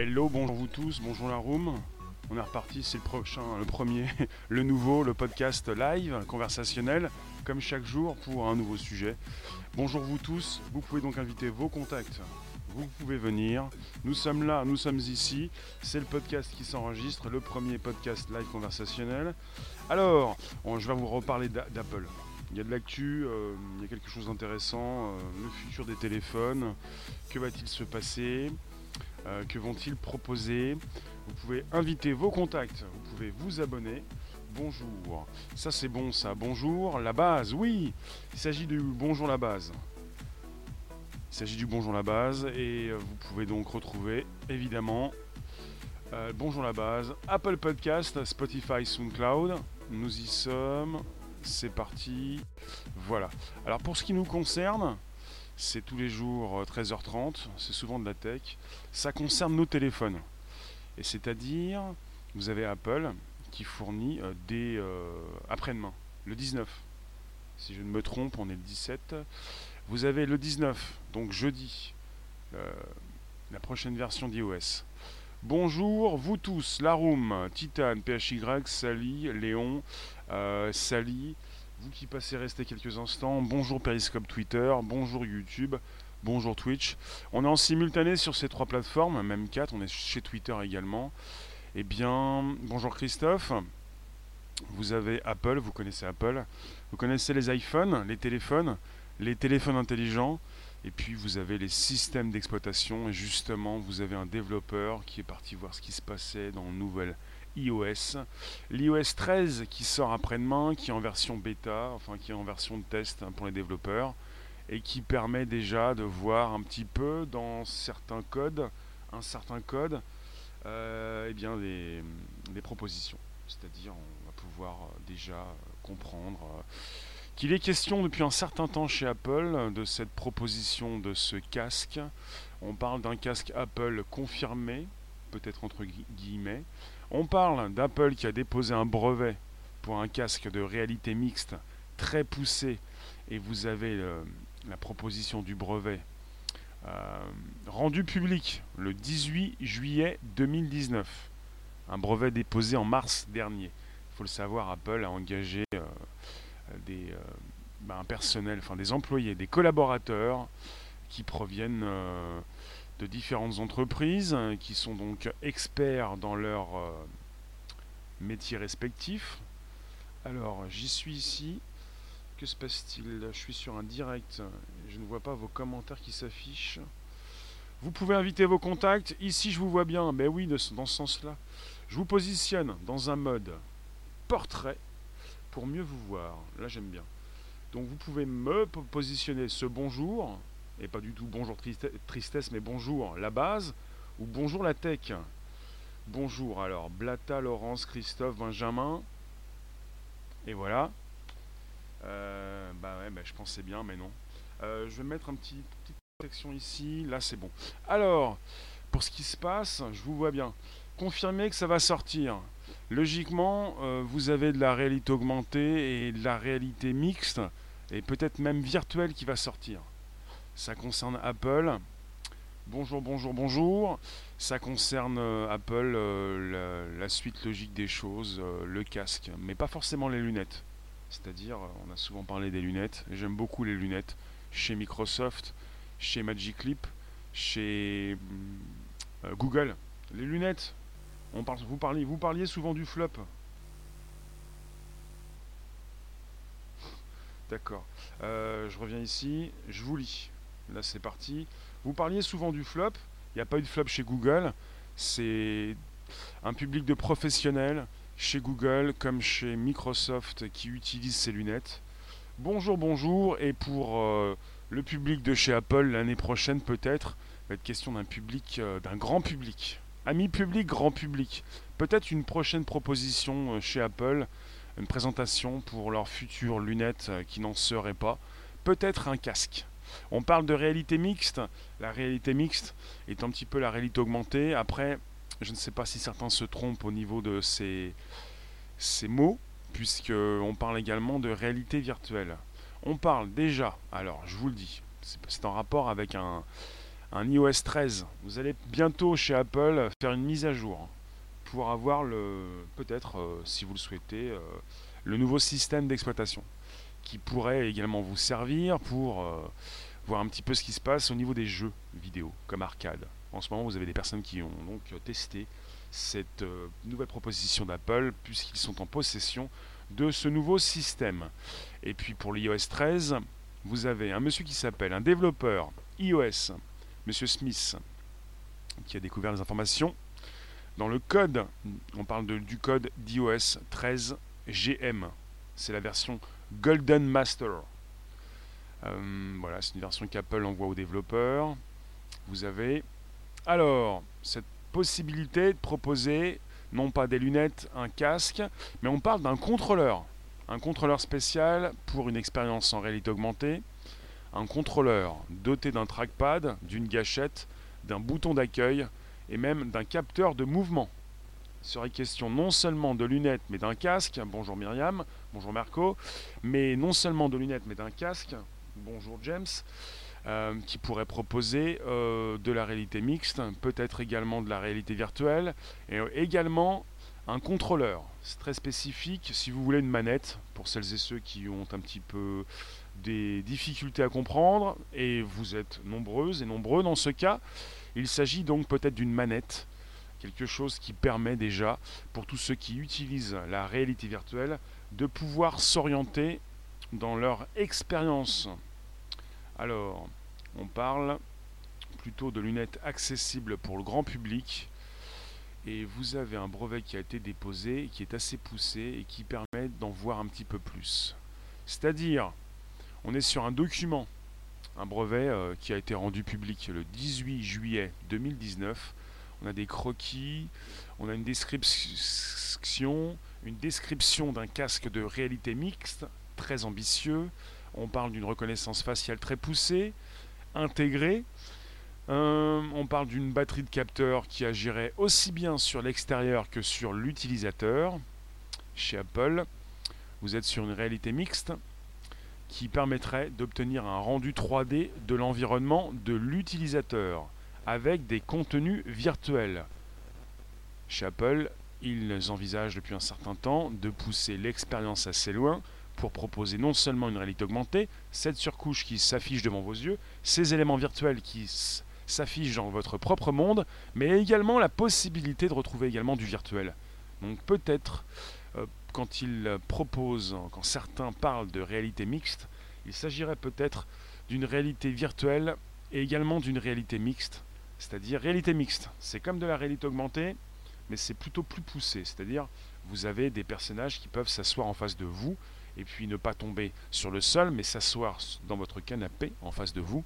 Hello, bonjour vous tous, bonjour la room. On est reparti, c'est le prochain, le premier, le nouveau, le podcast live, conversationnel, comme chaque jour pour un nouveau sujet. Bonjour vous tous, vous pouvez donc inviter vos contacts, vous pouvez venir. Nous sommes là, nous sommes ici. C'est le podcast qui s'enregistre, le premier podcast live conversationnel. Alors, je vais vous reparler d'Apple. Il y a de l'actu, euh, il y a quelque chose d'intéressant, euh, le futur des téléphones, que va-t-il se passer, euh, que vont-ils proposer. Vous pouvez inviter vos contacts, vous pouvez vous abonner. Bonjour, ça c'est bon ça, bonjour, la base, oui, il s'agit du bonjour la base. Il s'agit du bonjour la base et vous pouvez donc retrouver évidemment bonjour la base, Apple Podcast, Spotify, SoundCloud, nous y sommes, c'est parti. Voilà. Alors pour ce qui nous concerne, c'est tous les jours 13h30, euh, c'est souvent de la tech. Ça concerne nos téléphones. Et c'est-à-dire, vous avez Apple qui fournit euh, des euh, après-demain, le 19. Si je ne me trompe, on est le 17. Vous avez le 19, donc jeudi, la prochaine version d'iOS. Bonjour vous tous, la room, Titan, PHY, Sally, Léon, Sally, vous qui passez rester quelques instants, bonjour Periscope Twitter, bonjour YouTube, bonjour Twitch. On est en simultané sur ces trois plateformes, même quatre, on est chez Twitter également. Eh bien, bonjour Christophe. Vous avez Apple, vous connaissez Apple. Vous connaissez les iPhones, les téléphones, les téléphones intelligents. Et puis vous avez les systèmes d'exploitation. Et justement, vous avez un développeur qui est parti voir ce qui se passait dans le nouvel iOS. L'iOS 13 qui sort après-demain, qui est en version bêta, enfin qui est en version de test hein, pour les développeurs. Et qui permet déjà de voir un petit peu dans certains codes, un certain code, euh, eh bien des, propositions. C'est-à-dire on va pouvoir euh, déjà euh, comprendre qu'il est question depuis un certain temps chez Apple de cette proposition de ce casque. On parle d'un casque Apple confirmé, peut-être entre guillemets. On parle d'Apple qui a déposé un brevet pour un casque de réalité mixte très poussé. Et vous avez la proposition du brevet euh, rendu public le 18 juillet 2019. Un brevet déposé en mars dernier. Il faut le savoir, Apple a engagé euh, des euh, ben, personnels, enfin des employés, des collaborateurs qui proviennent euh, de différentes entreprises, qui sont donc experts dans leur euh, métier respectif. Alors, j'y suis ici. Que se passe-t-il? Je suis sur un direct. Je ne vois pas vos commentaires qui s'affichent. Vous pouvez inviter vos contacts. Ici, je vous vois bien. Ben oui, dans ce sens-là. Je vous positionne dans un mode portrait pour mieux vous voir. Là, j'aime bien. Donc, vous pouvez me positionner ce bonjour, et pas du tout bonjour tristesse, mais bonjour la base, ou bonjour la tech. Bonjour, alors, Blata, Laurence, Christophe, Benjamin. Et voilà. Euh, bah ouais, bah, je pensais bien, mais non. Euh, je vais mettre un petit petite protection ici. Là, c'est bon. Alors, pour ce qui se passe, je vous vois bien. Confirmez que ça va sortir. Logiquement, euh, vous avez de la réalité augmentée et de la réalité mixte, et peut-être même virtuelle qui va sortir. Ça concerne Apple. Bonjour, bonjour, bonjour. Ça concerne euh, Apple, euh, la, suite logique des choses, le casque, mais pas forcément les lunettes. C'est-à-dire, on a souvent parlé des lunettes. J'aime beaucoup les lunettes chez Microsoft, chez Magic Leap, chez Google. Les lunettes, on parle, vous, parliez, vous parliez souvent du flop. D'accord. Euh, je reviens ici. Je vous lis. Là, c'est parti. Vous parliez souvent du flop. Il n'y a pas eu de flop chez Google. C'est un public de professionnels chez Google comme chez Microsoft qui utilisent ces lunettes. Bonjour, bonjour. Et pour euh, le public de chez Apple, l'année prochaine, peut-être, va être question d'un public, euh, d'un grand public. Amis public, grand public. Peut-être une prochaine proposition euh, chez Apple, une présentation pour leurs futures lunettes qui n'en seraient pas. Peut-être un casque. On parle de réalité mixte. La réalité mixte est un petit peu la réalité augmentée. Après, je ne sais pas si certains se trompent au niveau de ces, mots, puisqu'on parle également de réalité virtuelle. On parle déjà, alors je vous le dis, c'est en rapport avec un, un iOS 13. Vous allez bientôt chez Apple faire une mise à jour pour avoir le peut-être, euh, si vous le souhaitez, euh, le nouveau système d'exploitation qui pourrait également vous servir pour euh, voir un petit peu ce qui se passe au niveau des jeux vidéo comme arcade. En ce moment, vous avez des personnes qui ont donc testé cette nouvelle proposition d'Apple puisqu'ils sont en possession de ce nouveau système. Et puis pour l'iOS 13, vous avez un monsieur qui s'appelle un développeur iOS, monsieur Smith, qui a découvert les informations. Dans le code, on parle du code d'iOS 13 GM. C'est la version Golden Master. Euh, voilà, c'est une version qu'Apple envoie aux développeurs. Vous avez alors cette possibilité de proposer non pas des lunettes, un casque, mais on parle d'un contrôleur. Un contrôleur spécial pour une expérience en réalité augmentée. Un contrôleur doté d'un trackpad, d'une gâchette, d'un bouton d'accueil et même d'un capteur de mouvement. Serait question non seulement de lunettes mais d'un casque. Bonjour Myriam, bonjour Marco. Mais non seulement de lunettes mais d'un casque. Bonjour James. Euh, qui pourrait proposer euh, de la réalité mixte, peut-être également de la réalité virtuelle, et euh, également un contrôleur. C'est très spécifique. Si vous voulez une manette, pour celles et ceux qui ont un petit peu des difficultés à comprendre, et vous êtes nombreuses et nombreux dans ce cas, il s'agit donc peut-être d'une manette, quelque chose qui permet déjà, pour tous ceux qui utilisent la réalité virtuelle, de pouvoir s'orienter dans leur expérience. Alors, on parle plutôt de lunettes accessibles pour le grand public. Et vous avez un brevet qui a été déposé, qui est assez poussé et qui permet d'en voir un petit peu plus. C'est-à-dire, on est sur un document, un brevet euh, qui a été rendu public le 18 juillet 2019. On a des croquis, on a une description, une description d'un casque de réalité mixte très ambitieux. On parle d'une reconnaissance faciale très poussée, intégré. Euh, on parle d'une batterie de capteur qui agirait aussi bien sur l'extérieur que sur l'utilisateur. Chez Apple, vous êtes sur une réalité mixte qui permettrait d'obtenir un rendu 3D de l'environnement de l'utilisateur avec des contenus virtuels. Chez Apple, ils envisagent depuis un certain temps de pousser l'expérience assez loin pour proposer non seulement une réalité augmentée, cette surcouche qui s'affiche devant vos yeux, ces éléments virtuels qui s'affichent dans votre propre monde, mais également la possibilité de retrouver également du virtuel. Donc peut-être, euh, quand ils proposent, quand certains parlent de réalité mixte, il s'agirait peut-être d'une réalité virtuelle et également d'une réalité mixte. C'est-à-dire réalité mixte, c'est comme de la réalité augmentée, mais c'est plutôt plus poussé. C'est-à-dire, vous avez des personnages qui peuvent s'asseoir en face de vous et puis ne pas tomber sur le sol, mais s'asseoir dans votre canapé en face de vous.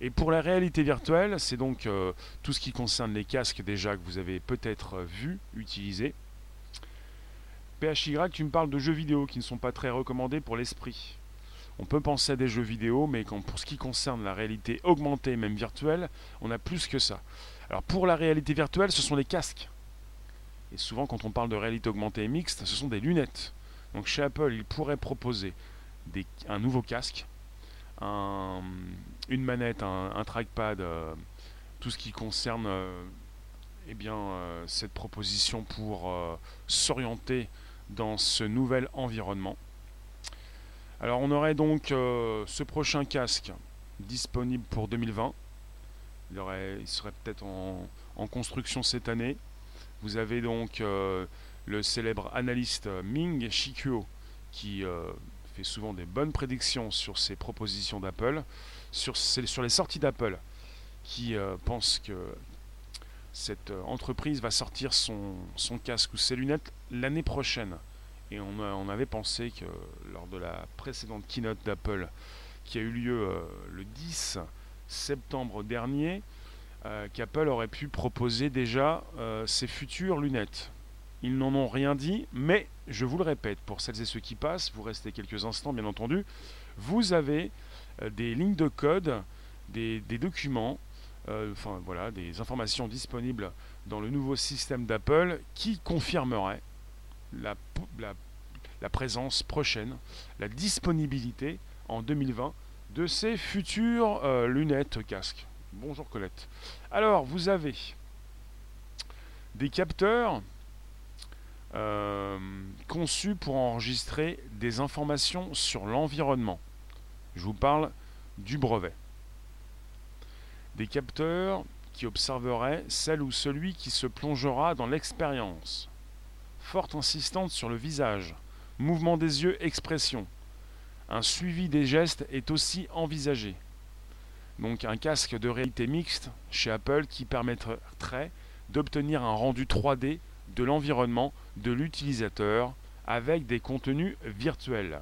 Et pour la réalité virtuelle, c'est donc euh, tout ce qui concerne les casques déjà que vous avez peut-être euh, vu, utilisés. PHY, tu me parles de jeux vidéo qui ne sont pas très recommandés pour l'esprit. On peut penser à des jeux vidéo, mais pour ce qui concerne la réalité augmentée, même virtuelle, on a plus que ça. Alors pour la réalité virtuelle, ce sont les casques. Et souvent, quand on parle de réalité augmentée et mixte, ce sont des lunettes. Donc chez Apple, il pourrait proposer un nouveau casque, une manette, un, trackpad, euh, tout ce qui concerne euh, eh euh, cette proposition pour s'orienter dans ce nouvel environnement. Alors on aurait donc ce prochain casque disponible pour 2020. Il, serait peut-être en, construction cette année. Vous avez donc le célèbre analyste Ming Shikuo, qui euh, fait souvent des bonnes prédictions sur ces propositions d'Apple, sur, les sorties d'Apple, qui euh, pense que cette euh, entreprise va sortir son, casque ou ses lunettes l'année prochaine. Et on, avait pensé que lors de la précédente keynote d'Apple, qui a eu lieu le 10 septembre dernier, qu'Apple aurait pu proposer déjà ses futures lunettes. Ils n'en ont rien dit, mais je vous le répète, pour celles et ceux qui passent, vous restez quelques instants bien entendu, vous avez euh, des lignes de code, des, documents, euh, enfin voilà, des informations disponibles dans le nouveau système d'Apple qui confirmeraient la, présence prochaine, la disponibilité en 2020 de ces futures euh, lunettes casques. Bonjour Colette. Alors, vous avez des capteurs euh, conçus pour enregistrer des informations sur l'environnement. Je vous parle du brevet. Des capteurs qui observeraient celle ou celui qui se plongera dans l'expérience. Forte insistante sur le visage, mouvement des yeux, expression. Un suivi des gestes est aussi envisagé. Donc un casque de réalité mixte chez Apple qui permettrait d'obtenir un rendu 3D de l'environnement de l'utilisateur avec des contenus virtuels.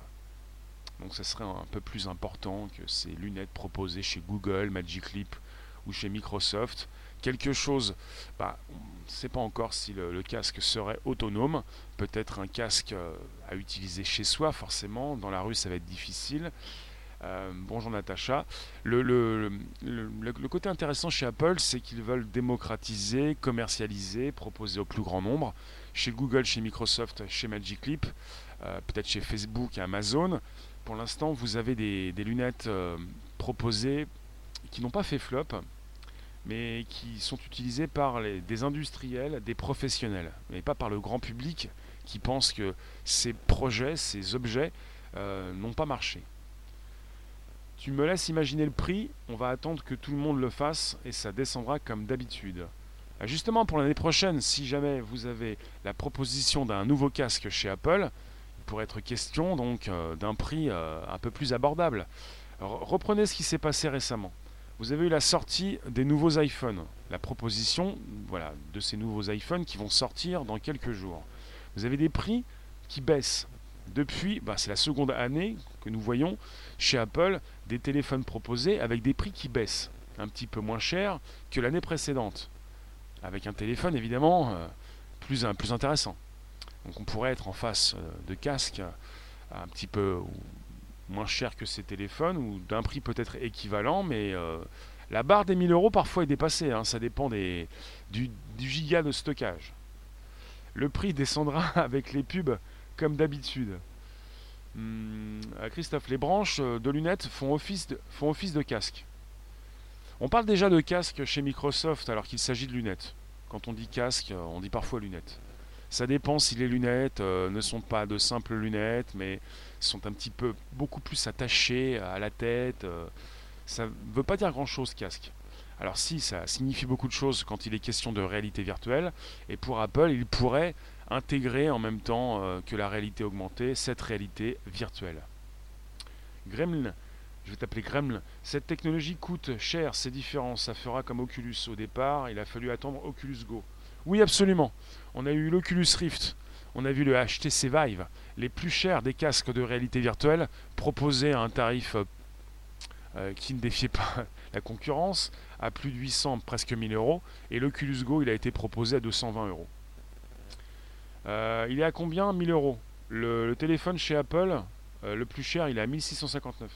Donc ça serait un peu plus important que ces lunettes proposées chez Google, Magic Leap ou chez Microsoft. Quelque chose, bah, ne sait pas encore si le, casque serait autonome. Peut-être un casque euh, à utiliser chez soi, forcément. Dans la rue, ça va être difficile. Euh, bonjour Natacha. Le, le, côté intéressant chez Apple, c'est qu'ils veulent démocratiser, commercialiser, proposer au plus grand nombre. Chez Google, chez Microsoft, chez Magic Leap, euh, peut-être chez Facebook et Amazon. Pour l'instant, vous avez des, lunettes proposées qui n'ont pas fait flop, mais qui sont utilisés par des industriels, des professionnels, mais pas par le grand public qui pense que ces projets, ces objets euh, n'ont pas marché. Tu me laisses imaginer le prix, on va attendre que tout le monde le fasse et ça descendra comme d'habitude. Euh, justement, pour l'année prochaine, si jamais vous avez la proposition d'un nouveau casque chez Apple, il pourrait être question donc euh, d'un prix un peu plus abordable. reprenez ce qui s'est passé récemment vous avez eu la sortie des nouveaux iPhones, la proposition voilà, de ces nouveaux iPhones qui vont sortir dans quelques jours. Vous avez des prix qui baissent. Depuis, bah, c'est la seconde année que nous voyons chez Apple des téléphones proposés avec des prix qui baissent, un petit peu moins cher que l'année précédente, avec un téléphone évidemment euh, plus, plus intéressant. Donc on pourrait être en face euh, de casques un petit peu moins cher que ces téléphones ou d'un prix peut-être équivalent, mais euh, la barre des 1000 euros parfois est dépassée, hein, ça dépend des, du, giga de stockage. Le prix descendra avec les pubs comme d'habitude. Hum, Christophe, les branches de lunettes font office de, font office de casque. On parle déjà de casque chez Microsoft alors qu'il s'agit de lunettes. Quand on dit casque, on dit parfois lunettes. Ça dépend si les lunettes euh, ne sont pas de simples lunettes, mais sont un petit peu beaucoup plus attachées à la tête. Euh. ça ne veut pas dire grand-chose, casque. Alors si, ça signifie beaucoup de choses quand il est question de réalité virtuelle, et pour Apple, il pourrait intégrer en même temps euh, que la réalité augmentée cette réalité virtuelle. Gremlin, je vais t'appeler Gremlin, cette technologie coûte cher, c'est différent, ça fera comme Oculus. Au départ, il a fallu attendre Oculus Go. Oui, absolument. On a eu l'Oculus Rift, on a vu le HTC Vive, les plus chers des casques de réalité virtuelle proposés à un tarif euh, euh, qui ne défiait pas la concurrence, à plus de 800, presque 1000 euros, et l'Oculus Go, il a été proposé à 220 euros. Euh, il est à combien? 1000 euros. Le, téléphone chez Apple, le plus cher, il est à 1659.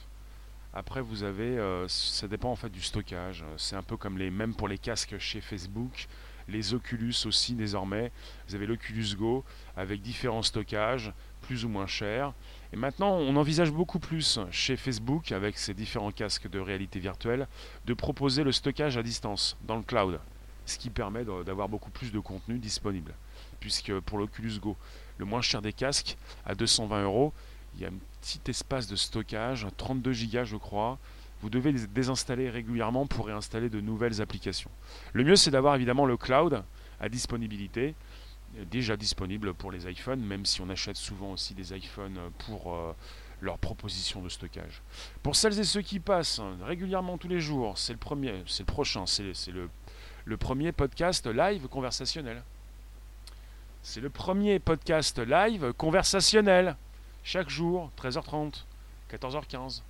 Après, vous avez, ça dépend en fait du stockage. C'est un peu comme les, même pour les casques chez Facebook les Oculus aussi désormais. Vous avez l'Oculus Go avec différents stockages, plus ou moins chers. Et maintenant, on envisage beaucoup plus chez Facebook, avec ses différents casques de réalité virtuelle, de proposer le stockage à distance, dans le cloud, ce qui permet d'avoir beaucoup plus de contenu disponible. Puisque pour l'Oculus Go, le moins cher des casques, à 220 euros, il y a un petit espace de stockage, 32 Go je crois, vous devez les désinstaller régulièrement pour réinstaller de nouvelles applications. Le mieux, c'est d'avoir évidemment le cloud à disponibilité, déjà disponible pour les iPhones, même si on achète souvent aussi des iPhones pour euh, leur proposition de stockage. Pour celles et ceux qui passent régulièrement tous les jours, c'est le premier, c'est le prochain, c'est le, le premier podcast live conversationnel. C'est le premier podcast live conversationnel. Chaque jour, 13h30, 14h15.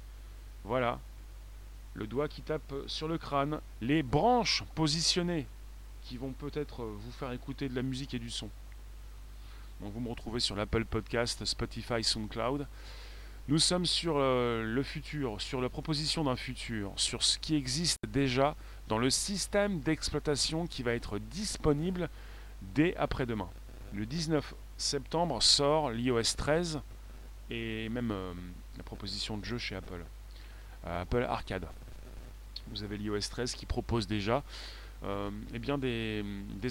Voilà le doigt qui tape sur le crâne, les branches positionnées qui vont peut-être vous faire écouter de la musique et du son. Donc vous me retrouvez sur l'Apple Podcast, Spotify, SoundCloud. Nous sommes sur euh, le futur, sur la proposition d'un futur, sur ce qui existe déjà dans le système d'exploitation qui va être disponible dès après-demain. Le 19 septembre sort l'iOS 13 et même euh, la proposition de jeu chez Apple. Euh, Apple Arcade. Vous avez l'iOS 13 qui propose déjà euh, eh bien des,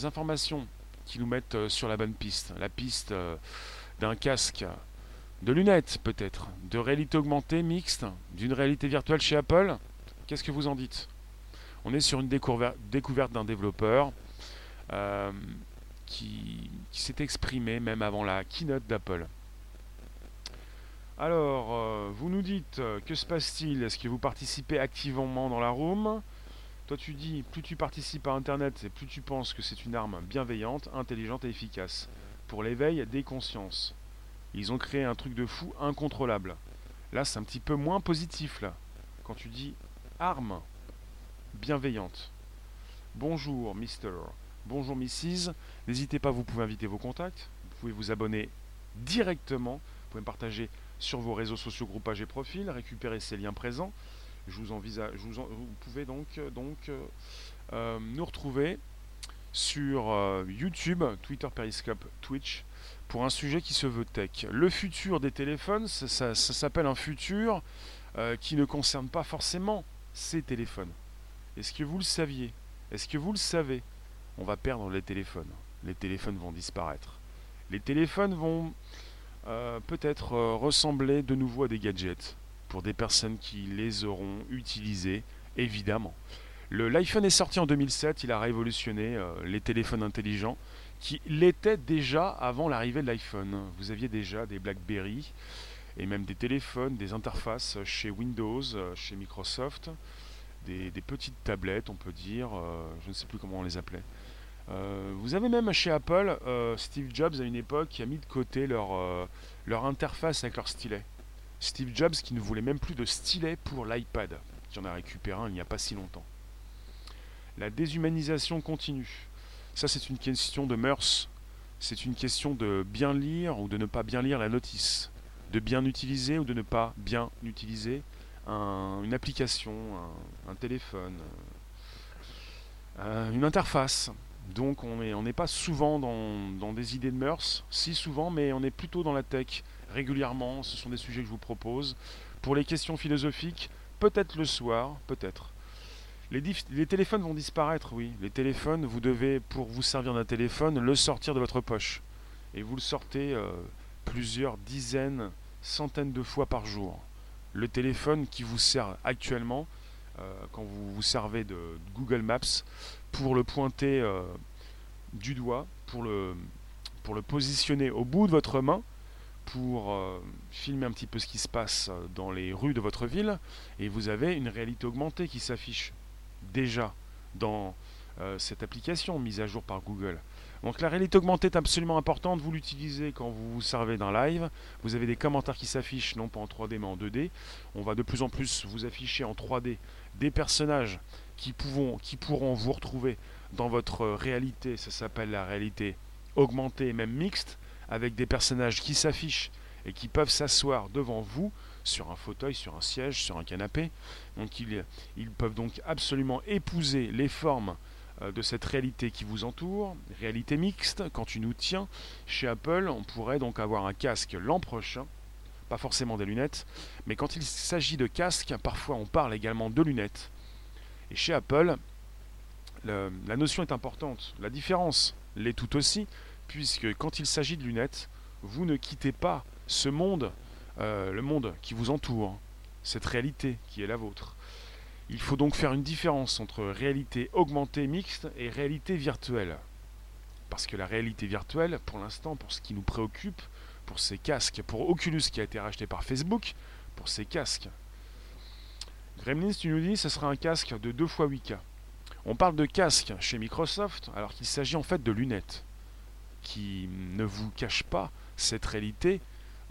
informations qui nous mettent euh, sur la bonne piste. La piste euh, d'un casque, de lunettes peut-être, de réalité augmentée mixte, d'une réalité virtuelle chez Apple. Qu'est-ce que vous en dites? On est sur une découverte d'un développeur qui, qui s'est exprimé même avant la keynote d'Apple. Alors, euh, vous nous dites, euh, que se passe-t-il? Est-ce que vous participez activement dans la room? Toi, tu dis, plus tu participes à Internet, et plus tu penses que c'est une arme bienveillante, intelligente et efficace pour l'éveil des consciences. Ils ont créé un truc de fou incontrôlable. Là, c'est un petit peu moins positif, là. Quand tu dis arme bienveillante. Bonjour, Mister. Bonjour, Mrs. N'hésitez pas, vous pouvez inviter vos contacts. Vous pouvez vous abonner directement. Vous pouvez me partager sur vos réseaux sociaux, groupages et profils, récupérer ces liens présents. Je vous envisage, vous, pouvez donc, donc euh, euh, nous retrouver sur euh, YouTube, Twitter, Periscope, Twitch, pour un sujet qui se veut tech. Le futur des téléphones, ça, s'appelle un futur qui ne concerne pas forcément ces téléphones. Est-ce que vous le saviez? Est-ce que vous le savez? On va perdre les téléphones. Les téléphones vont disparaître. Les téléphones vont euh, peut-être euh, ressembler de nouveau à des gadgets pour des personnes qui les auront utilisés, évidemment. L'iPhone est sorti en 2007, il a révolutionné euh, les téléphones intelligents qui l'étaient déjà avant l'arrivée de l'iPhone. Vous aviez déjà des BlackBerry et même des téléphones, des interfaces chez Windows, chez Microsoft, des petites tablettes, on peut dire, je ne sais plus comment on les appelait. Euh, vous avez même chez Apple, euh, Steve Jobs à une époque qui a mis de côté leur, euh, leur interface avec leur stylet. Steve Jobs qui ne voulait même plus de stylet pour l'iPad, qui en a récupéré un il n'y a pas si longtemps. La déshumanisation continue. Ça c'est une question de mœurs. C'est une question de bien lire ou de ne pas bien lire la notice. De bien utiliser ou de ne pas bien utiliser une application, un, téléphone, une interface. Donc on n'est on pas souvent dans, des idées de mœurs, si souvent, mais on est plutôt dans la tech régulièrement. Ce sont des sujets que je vous propose. Pour les questions philosophiques, peut-être le soir, peut-être. Les, les, téléphones vont disparaître, oui. Les téléphones, vous devez, pour vous servir d'un téléphone, le sortir de votre poche. Et vous le sortez euh, plusieurs dizaines, centaines de fois par jour. Le téléphone qui vous sert actuellement, euh, quand vous vous servez de Google Maps, pour le pointer euh, du doigt, pour le, pour le positionner au bout de votre main, pour euh, filmer un petit peu ce qui se passe euh, dans les rues de votre ville, et vous avez une réalité augmentée qui s'affiche déjà dans cette application mise à jour par Google. Donc la réalité augmentée est absolument importante, vous l'utilisez quand vous vous servez d'un live, vous avez des commentaires qui s'affichent non pas en 3D mais en 2D, on va de plus en plus vous afficher en 3D des personnages qui, pourront vous retrouver dans votre réalité. Ça s'appelle la réalité augmentée, même mixte, avec des personnages qui s'affichent et qui peuvent s'asseoir devant vous sur un fauteuil, sur un siège, sur un canapé. Donc ils, peuvent donc absolument épouser les formes euh, de cette réalité qui vous entoure, réalité mixte, quand tu nous tiens, chez Apple, on pourrait donc avoir un casque l'an prochain, pas forcément des lunettes, mais quand il s'agit de casque, parfois on parle également de lunettes. Et chez Apple, la notion est importante. La différence l'est tout aussi, puisque quand il s'agit de lunettes, vous ne quittez pas ce monde, euh, le monde qui vous entoure, cette réalité qui est la vôtre. Il faut donc faire une différence entre réalité augmentée mixte et réalité virtuelle. Parce que la réalité virtuelle, pour l'instant, pour ce qui nous préoccupe, pour ces casques, pour Oculus qui a été racheté par Facebook, pour ces casques Gremlins, tu nous dis, ce sera un casque de 2 x 8K. On parle de casque chez Microsoft, alors qu'il s'agit en fait de lunettes, qui ne vous cachent pas cette réalité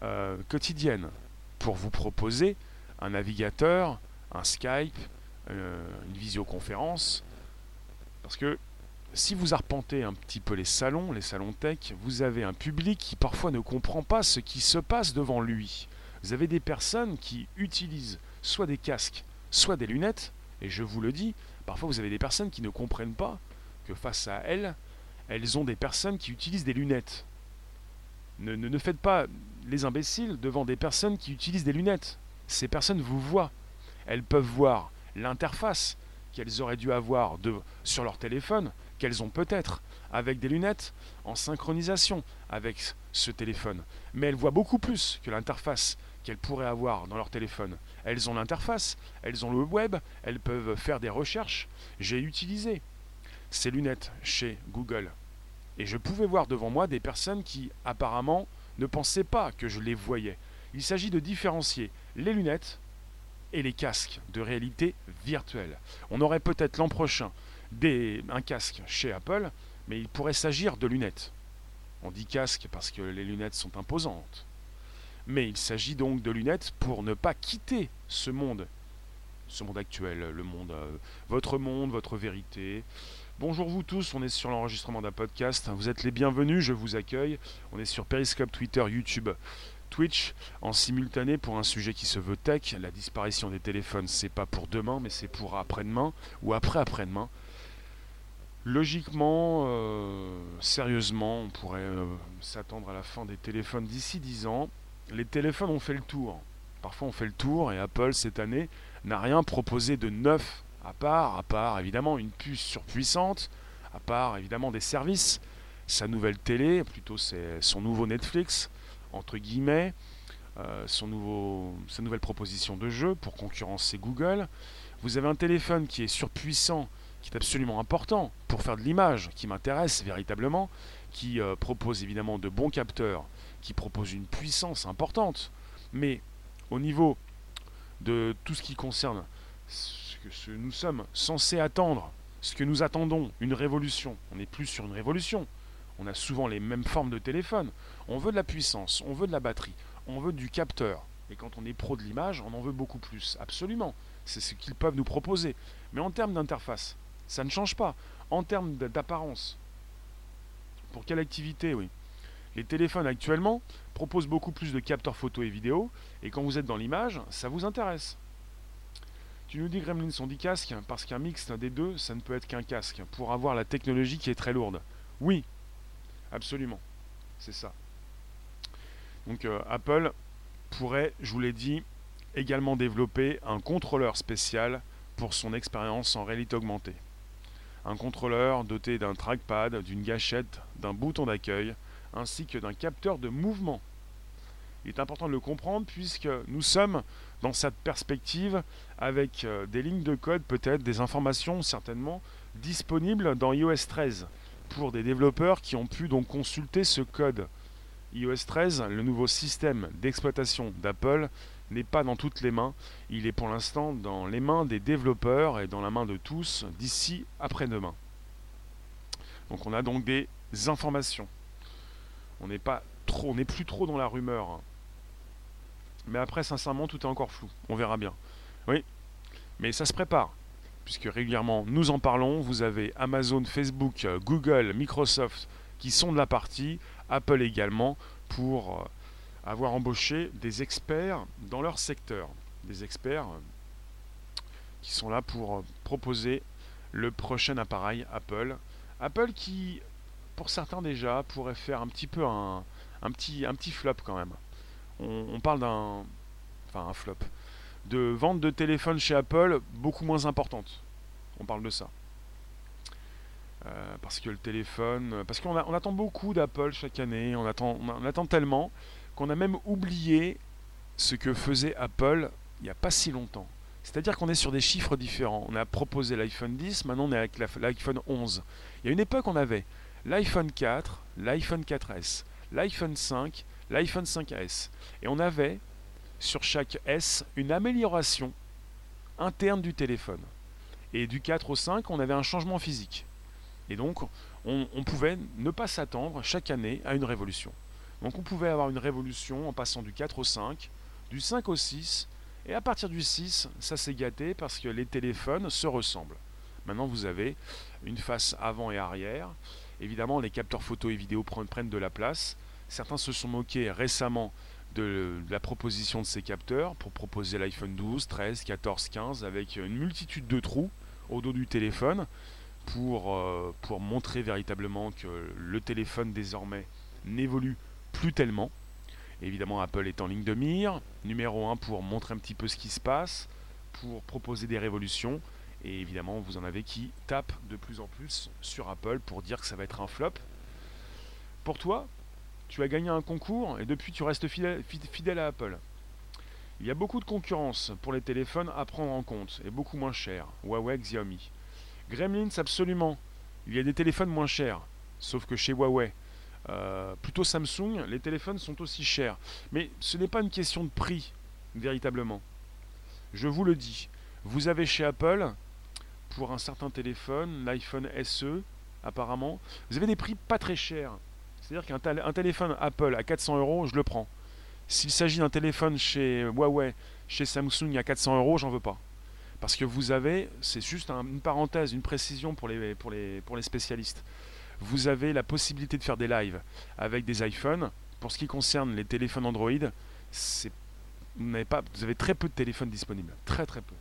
euh, quotidienne, pour vous proposer un navigateur, un Skype, euh, une visioconférence. Parce que si vous arpentez un petit peu les salons, les salons tech, vous avez un public qui parfois ne comprend pas ce qui se passe devant lui. Vous avez des personnes qui utilisent soit des casques soit des lunettes, et je vous le dis, parfois vous avez des personnes qui ne comprennent pas que face à elles, elles ont des personnes qui utilisent des lunettes. Ne, ne, faites pas les imbéciles devant des personnes qui utilisent des lunettes. Ces personnes vous voient. Elles peuvent voir l'interface, qu'elles auraient dû avoir sur leur téléphone, qu'elles ont peut-être, avec des lunettes, en synchronisation avec ce téléphone. Mais elles voient beaucoup plus que l'interface qu'elles pourraient avoir dans leur téléphone. Elles ont l'interface, elles ont le web, elles peuvent faire des recherches. J'ai utilisé ces lunettes chez Google. Et je pouvais voir devant moi des personnes qui apparemment ne pensaient pas que je les voyais. Il s'agit de différencier les lunettes et les casques de réalité virtuelle. On aurait peut-être l'an prochain un casque chez Apple, mais il pourrait s'agir de lunettes. On dit casque parce que les lunettes sont imposantes. Mais il s'agit donc de lunettes pour ne pas quitter ce monde, ce monde actuel, le monde, euh, votre monde, votre vérité. Bonjour vous tous, on est sur l'enregistrement d'un podcast. Vous êtes les bienvenus, je vous accueille. On est sur Periscope, Twitter, YouTube, Twitch en simultané pour un sujet qui se veut tech. La disparition des téléphones, c'est pas pour demain, mais c'est pour après-demain ou après-après-demain. Logiquement, euh, sérieusement, on pourrait euh, s'attendre à la fin des téléphones d'ici 10 ans. Les téléphones ont fait le tour. Parfois on fait le tour et Apple cette année n'a rien proposé de neuf à part, à part évidemment une puce surpuissante, à part évidemment des services, sa nouvelle télé, plutôt c'est son nouveau Netflix, entre guillemets, euh, sa nouvelle proposition de jeu pour concurrencer Google. Vous avez un téléphone qui est surpuissant, qui est absolument important pour faire de l'image, qui m'intéresse véritablement, qui euh, propose évidemment de bons capteurs, qui propose une puissance importante. Mais au niveau de tout ce qui concerne ce que nous sommes censés attendre, ce que nous attendons, une révolution, on n'est plus sur une révolution. On a souvent les mêmes formes de téléphone. On veut de la puissance, on veut de la batterie, on veut du capteur. Et quand on est pro de l'image, on en veut beaucoup plus. Absolument. C'est ce qu'ils peuvent nous proposer. Mais en termes d'interface, ça ne change pas. En termes d'apparence, pour quelle activité, oui. Les téléphones actuellement proposent beaucoup plus de capteurs photo et vidéo, et quand vous êtes dans l'image, ça vous intéresse. Tu nous dis Gremlins sont dit casque, parce qu'un mix des deux, ça ne peut être qu'un casque, pour avoir la technologie qui est très lourde. Oui, absolument. C'est ça. Donc euh, Apple pourrait, je vous l'ai dit, également développer un contrôleur spécial pour son expérience en réalité augmentée. Un contrôleur doté d'un trackpad, d'une gâchette, d'un bouton d'accueil, ainsi que d'un capteur de mouvement. Il est important de le comprendre puisque nous sommes dans cette perspective avec euh, des lignes de code, peut-être des informations certainement disponibles dans iOS 13 pour des développeurs qui ont pu donc consulter ce code. iOS 13, le nouveau système d'exploitation d'Apple, n'est pas dans toutes les mains. Il est pour l'instant dans les mains des développeurs et dans la main de tous d'ici après-demain. Donc on a donc des informations. On n'est pas trop, on plus trop dans la rumeur. Hein. Mais après, sincèrement, tout est encore flou. On verra bien. Oui, mais ça se prépare. Puisque régulièrement, nous en parlons. Vous avez Amazon, Facebook, Google, Microsoft qui sont de la partie. Apple également pour euh, avoir embauché des experts dans leur secteur. Des experts euh, qui sont là pour euh, proposer le prochain appareil Apple. Apple qui pour certains déjà, pourrait faire un petit peu un, un, petit, un petit flop quand même. On, parle d'un. Enfin, un flop. De vente de téléphones chez Apple beaucoup moins importante. On parle de ça. Euh, parce que le téléphone. Parce qu'on on attend beaucoup d'Apple chaque année. On attend, on attend tellement qu'on a même oublié ce que faisait Apple il n'y a pas si longtemps. C'est-à-dire qu'on est sur des chiffres différents. On a proposé l'iPhone 10, maintenant on est avec l'iPhone 11. Il y a une époque, on avait l'iPhone 4, l'iPhone 4S, l'iPhone 5, l'iPhone 5S. Et on avait sur chaque S une amélioration interne du téléphone. Et du 4 au 5, on avait un changement physique. Et donc, on, pouvait ne pas s'attendre chaque année à une révolution. Donc on pouvait avoir une révolution en passant du 4 au 5, du 5 au 6, et à partir du 6, ça s'est gâté parce que les téléphones se ressemblent. Maintenant, vous avez une face avant et arrière, Évidemment, les capteurs photo et vidéo prennent de la place. Certains se sont moqués récemment de la proposition de ces capteurs pour proposer l'iPhone 12, 13, 14, 15 avec une multitude de trous au dos du téléphone pour, euh, pour montrer véritablement que le téléphone désormais n'évolue plus tellement. Évidemment, Apple est en ligne de mire. Numéro 1 pour montrer un petit peu ce qui se passe, pour proposer des révolutions. Et évidemment, vous en avez qui tapent de plus en plus sur Apple pour dire que ça va être un flop. Pour toi, tu as gagné un concours et depuis tu restes fidèle, à Apple. Il y a beaucoup de concurrence pour les téléphones à prendre en compte et beaucoup moins cher. Huawei, Xiaomi. Gremlins, absolument. Il y a des téléphones moins chers, sauf que chez Huawei. Euh, plutôt Samsung, les téléphones sont aussi chers. Mais ce n'est pas une question de prix, véritablement. Je vous le dis, vous avez chez Apple, pour un certain téléphone, l'iPhone SE, apparemment, vous avez des prix pas très chers. C'est-à-dire qu'un téléphone Apple à 400 euros, je le prends. S'il s'agit d'un téléphone chez Huawei, chez Samsung à 400 euros, j'en veux pas. Parce que vous avez, c'est juste une parenthèse, une précision pour les, pour, les, pour les spécialistes. Vous avez la possibilité de faire des lives avec des iPhones. Pour ce qui concerne les téléphones Android, vous, pas, vous avez très peu de téléphones disponibles. Très très peu.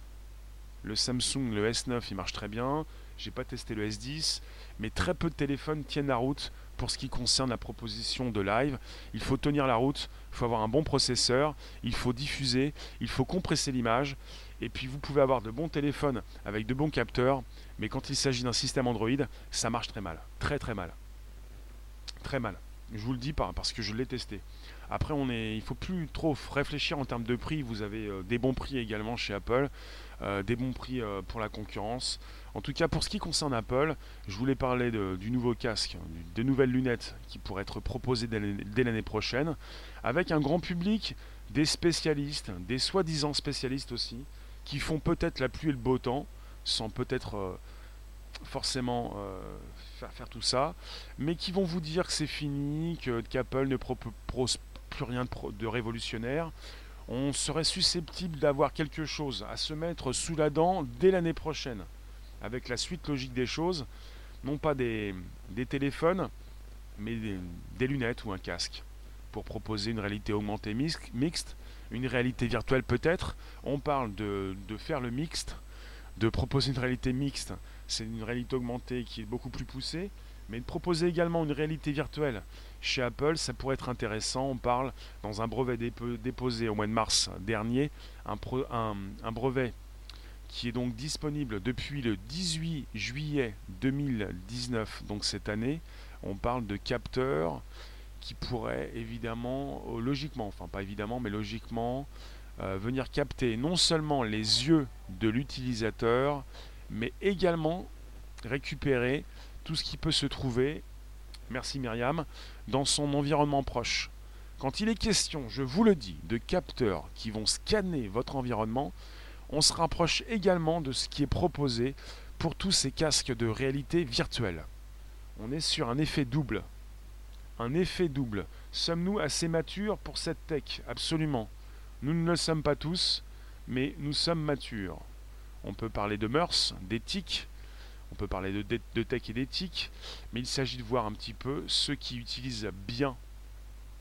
Le Samsung, le S9, il marche très bien. J'ai pas testé le S10, mais très peu de téléphones tiennent la route pour ce qui concerne la proposition de live. Il faut tenir la route, il faut avoir un bon processeur, il faut diffuser, il faut compresser l'image. Et puis vous pouvez avoir de bons téléphones avec de bons capteurs, mais quand il s'agit d'un système Android, ça marche très mal. Très très mal. Très mal. Je vous le dis pas parce que je l'ai testé. Après, on est, il faut plus trop réfléchir en termes de prix. Vous avez euh, des bons prix également chez Apple, des bons prix euh, pour la concurrence. En tout cas, pour ce qui concerne Apple, je voulais parler du nouveau casque, de nouvelles lunettes qui pourraient être proposées dès l'année prochaine, avec un grand public, des spécialistes, des soi-disant spécialistes aussi, qui font peut-être la pluie et le beau temps, sans peut-être forcément faire, tout ça, mais qui vont vous dire que c'est fini, qu'Apple ne propose plus rien de, révolutionnaire. On serait susceptible d'avoir quelque chose à se mettre sous la dent dès l'année prochaine, avec la suite logique des choses, non pas des, téléphones, mais des, lunettes ou un casque, pour proposer une réalité augmentée mixte, une réalité virtuelle peut-être. On parle de, faire le mixte, de proposer une réalité mixte, c'est une réalité augmentée qui est beaucoup plus poussée, mais de proposer également une réalité virtuelle chez Apple, ça pourrait être intéressant. On parle dans un brevet déposé au mois de mars dernier, un, brevet qui est donc disponible depuis le 18 juillet 2019, donc cette année. On parle de capteurs qui pourraient évidemment, euh, logiquement, enfin pas évidemment, mais logiquement, euh, venir capter non seulement les yeux de l'utilisateur, mais également récupérer tout ce qui peut se trouver merci Myriam, dans son environnement proche. Quand il est question, je vous le dis, de capteurs qui vont scanner votre environnement, on se rapproche également de ce qui est proposé pour tous ces casques de réalité virtuelle. On est sur un effet double. Un effet double. Sommes-nous assez matures pour cette tech? Absolument. Nous ne le sommes pas tous, mais nous sommes matures. On peut parler de mœurs, d'éthique, on peut parler de, tech et d'éthique, mais il s'agit de voir un petit peu ceux qui utilisent bien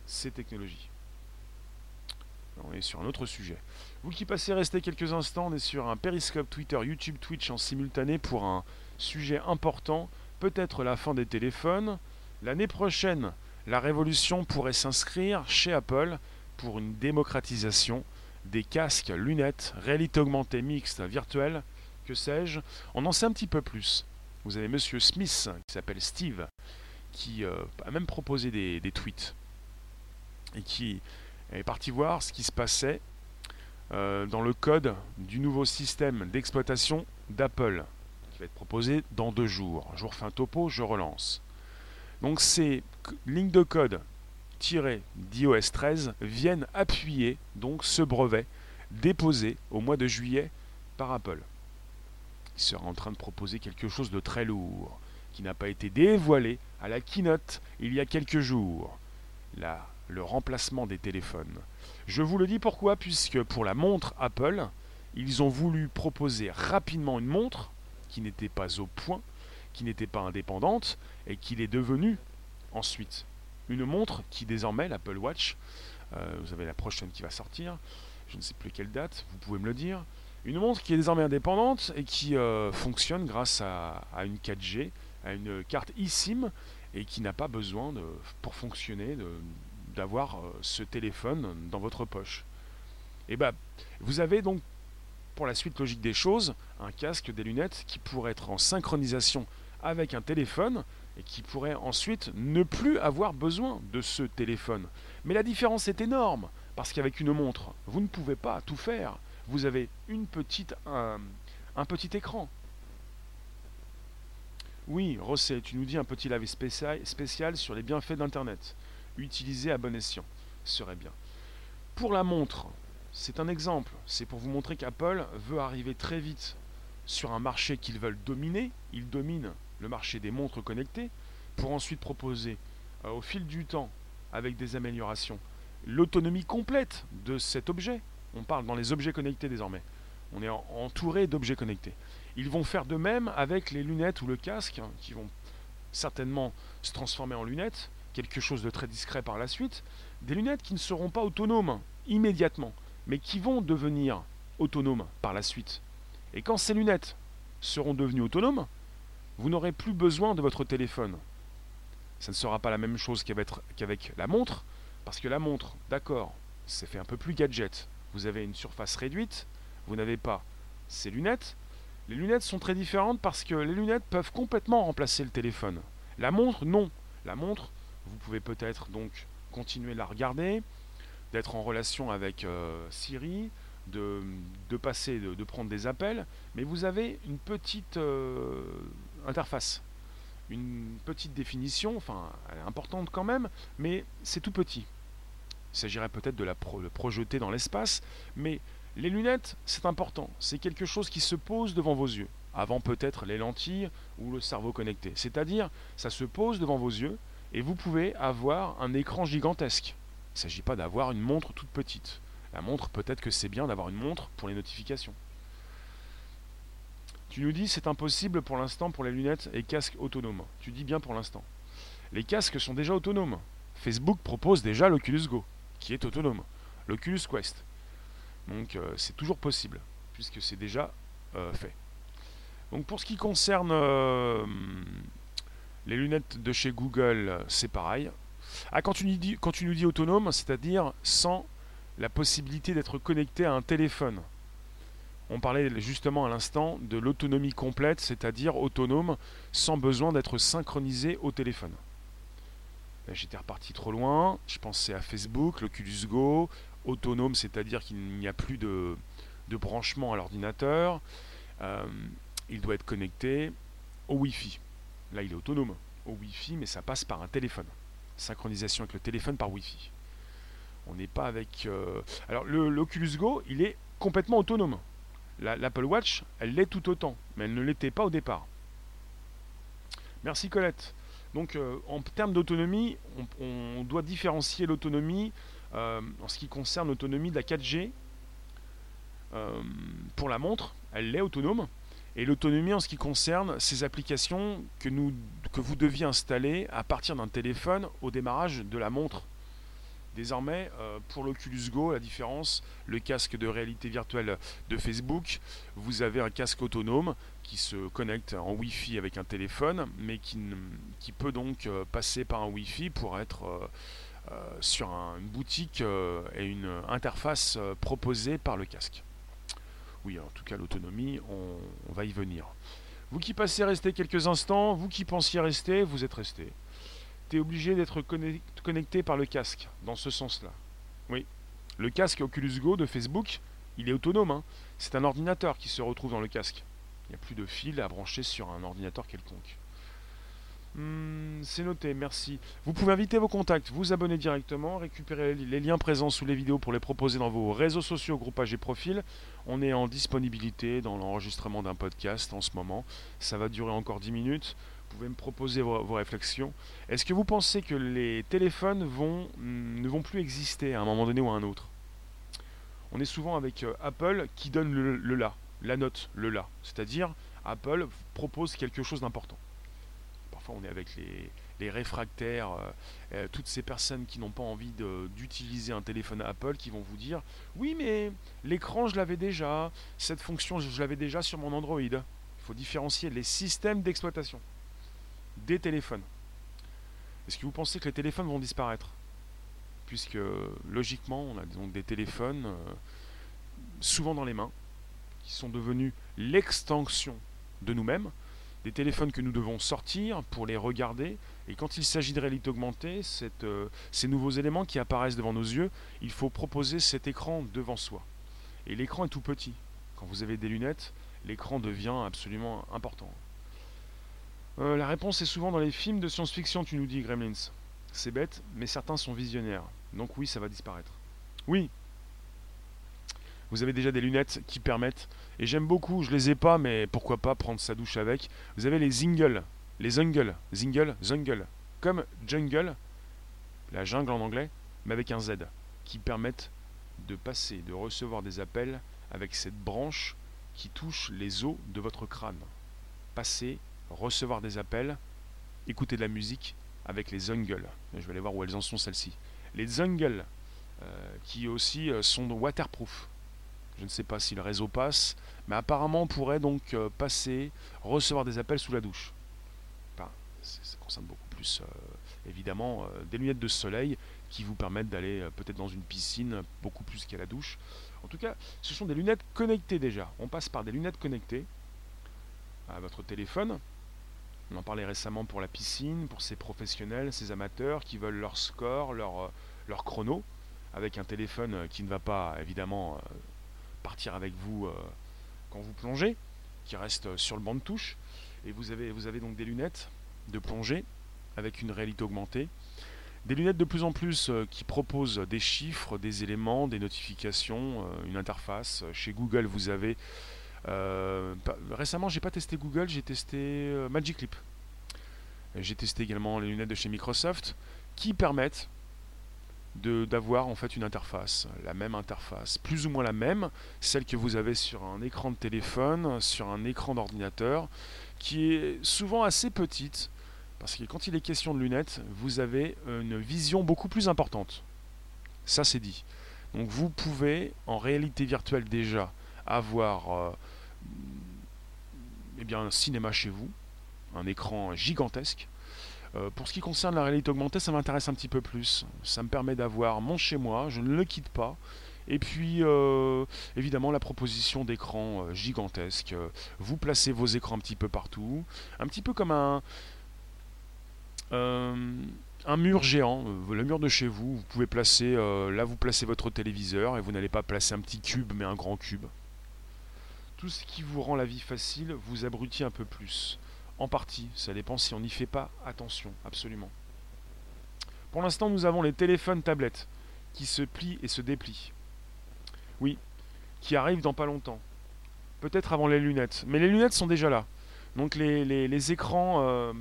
ces technologies. On est sur un autre sujet. Vous qui passez rester quelques instants, on est sur un périscope Twitter, YouTube, Twitch en simultané pour un sujet important, peut-être la fin des téléphones. L'année prochaine, la révolution pourrait s'inscrire chez Apple pour une démocratisation des casques, lunettes, réalité augmentée mixte, virtuelle que sais-je, on en sait un petit peu plus. Vous avez Monsieur Smith, qui s'appelle Steve, qui euh, a même proposé des, tweets, et qui est parti voir ce qui se passait euh, dans le code du nouveau système d'exploitation d'Apple, qui va être proposé dans deux jours. Refais un topo, je relance. Donc ces lignes de code tirées d'iOS 13 viennent appuyer donc ce brevet déposé au mois de juillet par Apple il sera en train de proposer quelque chose de très lourd, qui n'a pas été dévoilé à la keynote il y a quelques jours. Là, le remplacement des téléphones. Je vous le dis pourquoi, puisque pour la montre Apple, ils ont voulu proposer rapidement une montre qui n'était pas au point, qui n'était pas indépendante, et qui est devenue ensuite une montre qui désormais, l'Apple Watch, euh, vous avez la prochaine qui va sortir, je ne sais plus quelle date, vous pouvez me le dire, une montre qui est désormais indépendante et qui euh, fonctionne grâce à, une 4G, à une carte eSIM et qui n'a pas besoin, pour fonctionner, d'avoir euh, ce téléphone dans votre poche. Et eh ben, vous avez donc pour la suite logique des choses, un casque, des lunettes qui pourraient être en synchronisation avec un téléphone et qui pourraient ensuite ne plus avoir besoin de ce téléphone. Mais la différence est énorme, parce qu'avec une montre, vous ne pouvez pas tout faire. Vous avez une petite, un, petit écran. Oui, Rosset, tu nous dis un petit lavé spécial sur les bienfaits d'Internet. Utilisé à bon escient. Serait bien. Pour la montre, c'est un exemple. C'est pour vous montrer qu'Apple veut arriver très vite sur un marché qu'ils veulent dominer. Ils dominent le marché des montres connectées pour ensuite proposer euh, au fil du temps, avec des améliorations, l'autonomie complète de cet objet. On parle dans les objets connectés désormais. On est entouré d'objets connectés. Ils vont faire de même avec les lunettes ou le casque, hein, qui vont certainement se transformer en lunettes, quelque chose de très discret par la suite. Des lunettes qui ne seront pas autonomes immédiatement, mais qui vont devenir autonomes par la suite. Et quand ces lunettes seront devenues autonomes, vous n'aurez plus besoin de votre téléphone. Ça ne sera pas la même chose qu'avec la montre, parce que la montre, d'accord, c'est fait un peu plus gadget. Vous avez une surface réduite, vous n'avez pas ces lunettes. Les lunettes sont très différentes parce que les lunettes peuvent complètement remplacer le téléphone. La montre, non. La montre, vous pouvez peut-être donc continuer à la regarder, d'être en relation avec euh, Siri, de, passer, de, prendre des appels, mais vous avez une petite euh, interface, une petite définition, enfin elle est importante quand même, mais c'est tout petit. Il s'agirait peut-être de la projeter dans l'espace, mais les lunettes, c'est important, c'est quelque chose qui se pose devant vos yeux, avant peut-être les lentilles ou le cerveau connecté. C'est-à-dire, ça se pose devant vos yeux et vous pouvez avoir un écran gigantesque. Il ne s'agit pas d'avoir une montre toute petite. La montre, peut-être que c'est bien d'avoir une montre pour les notifications. Tu nous dis c'est impossible pour l'instant pour les lunettes et casques autonomes. Tu dis bien pour l'instant. Les casques sont déjà autonomes. Facebook propose déjà l'Oculus Go, qui est autonome. L'Oculus Quest. Donc euh, c'est toujours possible, puisque c'est déjà euh, fait. Donc pour ce qui concerne euh, les lunettes de chez Google, c'est pareil. Ah, quand tu, nous dis, quand tu nous dis autonome, c'est-à-dire sans la possibilité d'être connecté à un téléphone. On parlait justement à l'instant de l'autonomie complète, c'est-à-dire autonome sans besoin d'être synchronisé au téléphone. J'étais reparti trop loin, je pensais à Facebook, l'Oculus Go, autonome, c'est-à-dire qu'il n'y a plus de, branchement à l'ordinateur, euh, il doit être connecté au Wi-Fi. Là, il est autonome au Wi-Fi, mais ça passe par un téléphone. Synchronisation avec le téléphone par Wi-Fi. On n'est pas avec. Euh, alors, l'Oculus Go, il est complètement autonome. L'Apple Watch, elle l'est tout autant, mais elle ne l'était pas au départ. Merci Colette. Donc, euh, en termes d'autonomie, on, doit différencier l'autonomie euh, en ce qui concerne l'autonomie de la 4G. pour la montre, elle l'est autonome et l'autonomie en ce qui concerne ces applications que, que vous deviez installer à partir d'un téléphone au démarrage de la montre. Désormais, euh, pour l'Oculus Go, la différence, le casque de réalité virtuelle de Facebook, vous avez un casque autonome qui se connecte en Wi-Fi avec un téléphone, mais qui, peut donc euh, passer par un Wi-Fi pour être euh, sur une boutique et une interface proposée par le casque. Oui, en tout cas, l'autonomie, on, va y venir. Vous qui passez rester quelques instants, vous qui pensiez rester, vous êtes resté. Tu es obligé d'être connecté par le casque, dans ce sens-là. Oui. Le casque Oculus Go de Facebook, il est autonome. Hein. C'est un ordinateur qui se retrouve dans le casque. Il n'y a plus de fil à brancher sur un ordinateur quelconque. Hmm, c'est noté, merci. Vous pouvez inviter vos contacts, vous abonner directement, récupérer les liens présents sous les vidéos pour les proposer dans vos réseaux sociaux, groupages et profils. On est en disponibilité dans l'enregistrement d'un podcast en ce moment. Ça va durer encore 10 minutes. Vous pouvez me proposer vos, réflexions. Est-ce que vous pensez que les téléphones vont, hmm, ne vont plus exister à un moment donné ou à un autre? On est souvent avec euh, Apple qui donne le, le là, la note, le là. C'est-à-dire, Apple propose quelque chose d'important on est avec les, réfractaires, euh, euh, toutes ces personnes qui n'ont pas envie d'utiliser un téléphone Apple, qui vont vous dire oui mais l'écran je l'avais déjà, cette fonction je l'avais déjà sur mon Android. Il faut différencier les systèmes d'exploitation des téléphones. Est-ce que vous pensez que les téléphones vont disparaître? Puisque logiquement on a donc des téléphones euh, souvent dans les mains, qui sont devenus l'extension de nous-mêmes, des téléphones que nous devons sortir pour les regarder. Et quand il s'agit de réalité augmentée, euh, ces nouveaux éléments qui apparaissent devant nos yeux, il faut proposer cet écran devant soi. Et l'écran est tout petit. Quand vous avez des lunettes, l'écran devient absolument important. Euh, la réponse est souvent dans les films de science-fiction, tu nous dis, Gremlins. C'est bête, mais certains sont visionnaires. Donc oui, ça va disparaître. Oui, vous avez déjà des lunettes qui permettent, et j'aime beaucoup, je les ai pas, mais pourquoi pas prendre sa douche avec. Vous avez les Zingle, les Zungle, Zingle, Zungle, comme Jungle, la jungle en anglais, mais avec un Z, qui permettent de passer, de recevoir des appels avec cette branche qui touche les os de votre crâne. Passer, recevoir des appels, écouter de la musique avec les Zungle. Je vais aller voir où elles en sont celles-ci. Les Zungle, euh, qui aussi euh, sont waterproof. Je ne sais pas si le réseau passe, mais apparemment on pourrait donc euh, passer, recevoir des appels sous la douche. Enfin, ça concerne beaucoup plus, évidemment, des lunettes de soleil qui vous permettent d'aller peut-être dans une piscine beaucoup plus qu'à la douche. En tout cas, ce sont des lunettes connectées déjà. On passe par des lunettes connectées à votre téléphone. On en parlait récemment pour la piscine, pour ces professionnels, ces amateurs qui veulent leur score, leur, leur chrono avec un téléphone euh, qui ne va pas évidemment euh, partir avec vous euh, quand vous plongez, qui reste sur le banc de touche. Et vous avez, vous avez donc des lunettes de plongée avec une réalité augmentée. Des lunettes de plus en plus qui proposent des chiffres, des éléments, des notifications, une interface. Chez Google, vous avez. Euh, récemment, j'ai pas testé Google, j'ai testé Magic Leap. J'ai testé également les lunettes de chez Microsoft qui permettent d'avoir en fait une interface, la même interface, plus ou moins la même, celle que vous avez sur un écran de téléphone, sur un écran d'ordinateur, qui est souvent assez petite, parce que quand il est question de lunettes, vous avez une vision beaucoup plus importante. Ça c'est dit. Donc vous pouvez en réalité virtuelle déjà avoir euh, eh bien, un cinéma chez vous, un écran gigantesque, euh, pour ce qui concerne la réalité augmentée, ça m'intéresse un petit peu plus. Ça me permet d'avoir mon chez moi, je ne le quitte pas. Et puis, euh, évidemment, la proposition d'écran euh, gigantesque. Vous placez vos écrans un petit peu partout. Un petit peu comme un, mur géant. Le mur de chez vous, vous pouvez placer... là, vous placez votre téléviseur et vous n'allez pas placer un petit cube, mais un grand cube. Tout ce qui vous rend la vie facile vous abrutit un peu plus. En partie, ça dépend si on n'y fait pas attention, absolument. Pour l'instant, nous avons les téléphones tablettes qui se plient et se déplient. Oui, qui arrivent dans pas longtemps. Peut-être avant les lunettes. Mais les lunettes sont déjà là. Donc les, écrans, euh,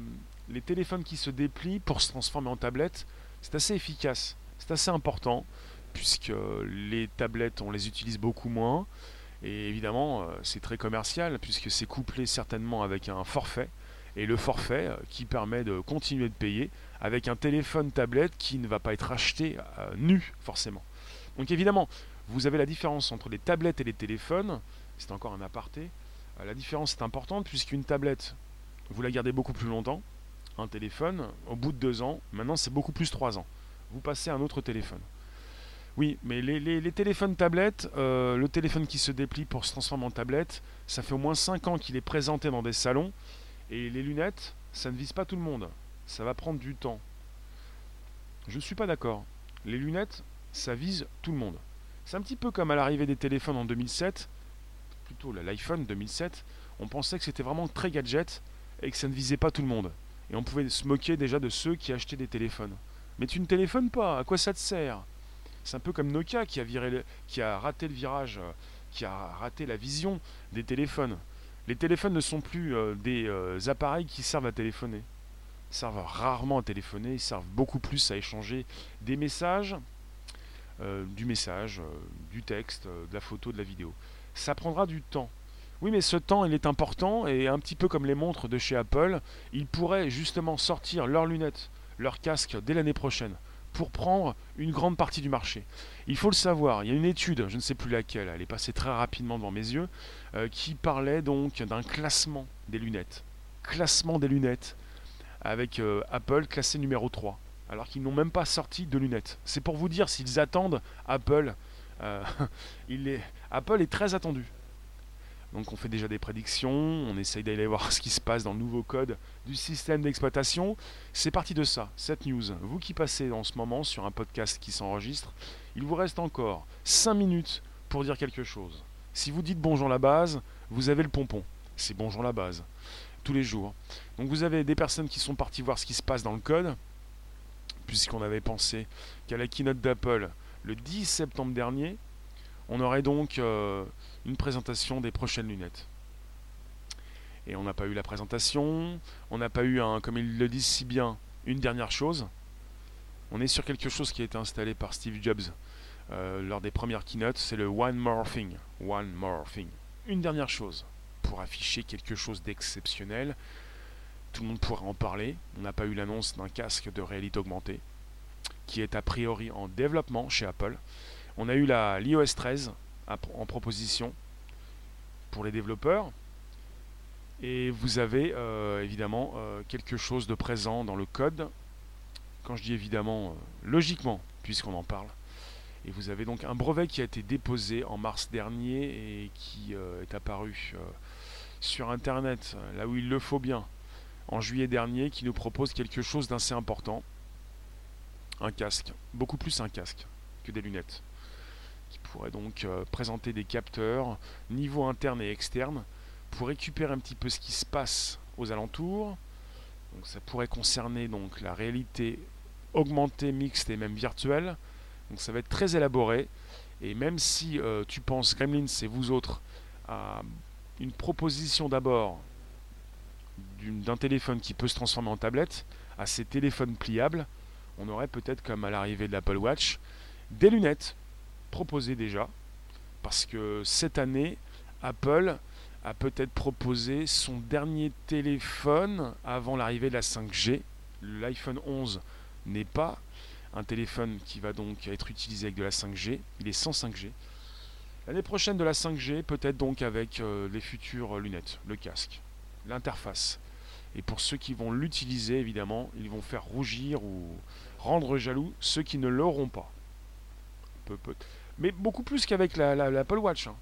les téléphones qui se déplient pour se transformer en tablettes, c'est assez efficace. C'est assez important, puisque les tablettes, on les utilise beaucoup moins. Et évidemment, euh, c'est très commercial, puisque c'est couplé certainement avec un forfait et le forfait euh, qui permet de continuer de payer avec un téléphone tablette qui ne va pas être acheté euh, nu forcément. Donc évidemment, vous avez la différence entre les tablettes et les téléphones, c'est encore un aparté. Euh, la différence est importante puisqu'une tablette, vous la gardez beaucoup plus longtemps. Un téléphone, au bout de deux ans, maintenant c'est beaucoup plus trois ans. Vous passez à un autre téléphone. Oui, mais les, téléphones tablettes, le téléphone qui se déplie pour se transformer en tablette, ça fait au moins cinq ans qu'il est présenté dans des salons et les lunettes, ça ne vise pas tout le monde. Ça va prendre du temps. Je ne suis pas d'accord. Les lunettes, ça vise tout le monde. C'est un petit peu comme à l'arrivée des téléphones en 2007, plutôt l'iPhone 2007, on pensait que c'était vraiment très gadget et que ça ne visait pas tout le monde. Et on pouvait se moquer déjà de ceux qui achetaient des téléphones. Mais tu ne téléphones pas, à quoi ça te sert? C'est un peu comme Nokia qui a, viré qui a raté le virage, euh, qui a raté la vision des téléphones. Les téléphones ne sont plus euh, des euh, appareils qui servent à téléphoner. Ils servent rarement à téléphoner, ils servent beaucoup plus à échanger des messages, euh, du message, du texte, de la photo, de la vidéo. Ça prendra du temps. Oui, mais ce temps, il est important et un petit peu comme les montres de chez Apple, ils pourraient justement sortir leurs lunettes, leurs casques dès l'année prochaine pour prendre une grande partie du marché. Il faut le savoir, il y a une étude, je ne sais plus laquelle, elle est passée très rapidement devant mes yeux, euh, qui parlait donc d'un classement des lunettes. Classement des lunettes avec euh, Apple classé numéro 3, alors qu'ils n'ont même pas sorti de lunettes. C'est pour vous dire s'ils attendent Apple. Euh, Apple est très attendu. Donc on fait déjà des prédictions, on essaye d'aller voir ce qui se passe dans le nouveau code du système d'exploitation. C'est parti de ça, cette news. Vous qui passez en ce moment sur un podcast qui s'enregistre, il vous reste encore 5 minutes pour dire quelque chose. Si vous dites bonjour la base, vous avez le pompon. C'est bonjour la base. Tous les jours. Donc vous avez des personnes qui sont parties voir ce qui se passe dans le code, puisqu'on avait pensé qu'à la keynote d'Apple, le 10 septembre dernier, on aurait donc euh, une présentation des prochaines lunettes. Et on n'a pas eu la présentation, on n'a pas eu, un, comme ils le disent si bien, une dernière chose. On est sur quelque chose qui a été installé par Steve Jobs euh, lors des premières keynotes, c'est le One More Thing. One More Thing. Une dernière chose pour afficher quelque chose d'exceptionnel. Tout le monde pourra en parler. On n'a pas eu l'annonce d'un casque de réalité augmentée qui est a priori en développement chez Apple. On a eu la l'iOS 13 en proposition pour les développeurs. Et vous avez euh, évidemment euh, quelque chose de présent dans le code. Quand je dis évidemment, euh, logiquement, puisqu'on en parle. Et vous avez donc un brevet qui a été déposé en mars dernier et qui est apparu sur Internet, là où il le faut bien, en juillet dernier, qui nous propose quelque chose d'assez important. Un casque, beaucoup plus un casque que des lunettes qui pourrait donc euh, présenter des capteurs niveau interne et externe pour récupérer un petit peu ce qui se passe aux alentours. Donc ça pourrait concerner donc la réalité augmentée, mixte et même virtuelle. Donc ça va être très élaboré. Et même si euh, tu penses, Gremlins et vous autres, à une proposition d'abord d'un téléphone qui peut se transformer en tablette, à ces téléphones pliables, on aurait peut-être comme à l'arrivée de l'Apple Watch, des lunettes proposé déjà, parce que cette année, Apple a peut-être proposé son dernier téléphone avant l'arrivée de la 5G. L'iPhone 11 n'est pas un téléphone qui va donc être utilisé avec de la 5G, il est sans 5G. L'année prochaine de la 5G, peut-être donc avec euh, les futures lunettes, le casque, l'interface. Et pour ceux qui vont l'utiliser, évidemment, ils vont faire rougir ou rendre jaloux ceux qui ne l'auront pas. Mais beaucoup plus qu'avec l'Apple Watch. Hein.